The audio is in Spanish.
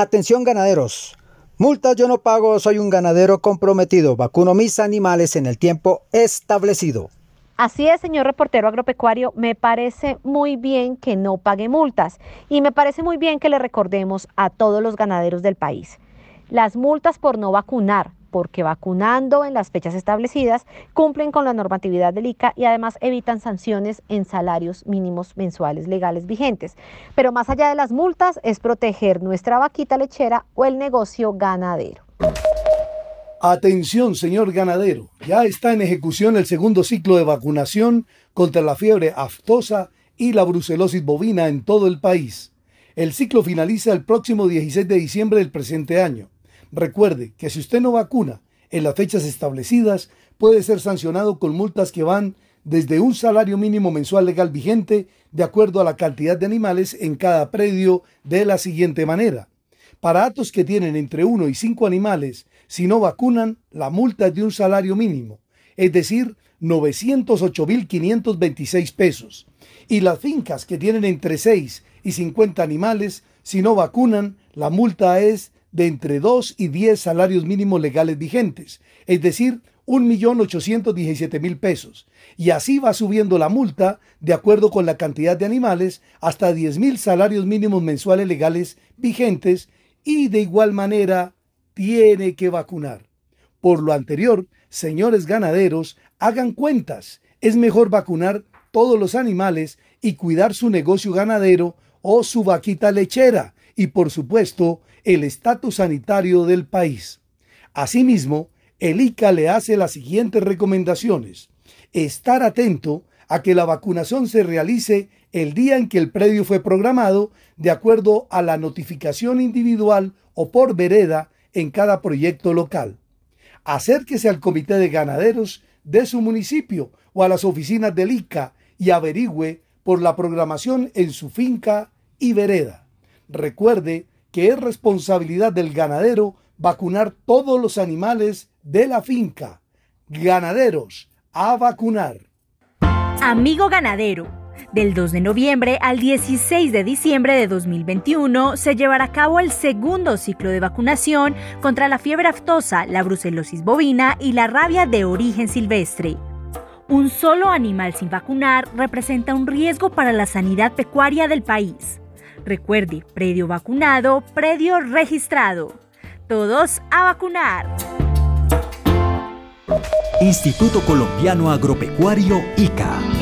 Atención ganaderos. Multas yo no pago, soy un ganadero comprometido. Vacuno mis animales en el tiempo establecido. Así es, señor reportero agropecuario, me parece muy bien que no pague multas y me parece muy bien que le recordemos a todos los ganaderos del país. Las multas por no vacunar, porque vacunando en las fechas establecidas cumplen con la normatividad del ICA y además evitan sanciones en salarios mínimos mensuales legales vigentes. Pero más allá de las multas es proteger nuestra vaquita lechera o el negocio ganadero. Atención, señor ganadero, ya está en ejecución el segundo ciclo de vacunación contra la fiebre aftosa y la brucelosis bovina en todo el país. El ciclo finaliza el próximo 16 de diciembre del presente año. Recuerde que si usted no vacuna en las fechas establecidas, puede ser sancionado con multas que van desde un salario mínimo mensual legal vigente de acuerdo a la cantidad de animales en cada predio de la siguiente manera. Para atos que tienen entre 1 y 5 animales, si no vacunan, la multa es de un salario mínimo, es decir, 908.526 pesos. Y las fincas que tienen entre 6 y 50 animales, si no vacunan, la multa es de entre 2 y 10 salarios mínimos legales vigentes, es decir, 1.817.000 pesos. Y así va subiendo la multa de acuerdo con la cantidad de animales hasta 10.000 salarios mínimos mensuales legales vigentes y de igual manera tiene que vacunar. Por lo anterior, señores ganaderos, hagan cuentas. Es mejor vacunar todos los animales y cuidar su negocio ganadero o su vaquita lechera y por supuesto el estatus sanitario del país. Asimismo, el ICA le hace las siguientes recomendaciones. Estar atento a que la vacunación se realice el día en que el predio fue programado de acuerdo a la notificación individual o por vereda en cada proyecto local. Acérquese al comité de ganaderos de su municipio o a las oficinas del ICA y averigüe por la programación en su finca y vereda. Recuerde que es responsabilidad del ganadero vacunar todos los animales de la finca. Ganaderos, a vacunar. Amigo ganadero, del 2 de noviembre al 16 de diciembre de 2021 se llevará a cabo el segundo ciclo de vacunación contra la fiebre aftosa, la brucelosis bovina y la rabia de origen silvestre. Un solo animal sin vacunar representa un riesgo para la sanidad pecuaria del país. Recuerde, predio vacunado, predio registrado. Todos a vacunar. Instituto Colombiano Agropecuario ICA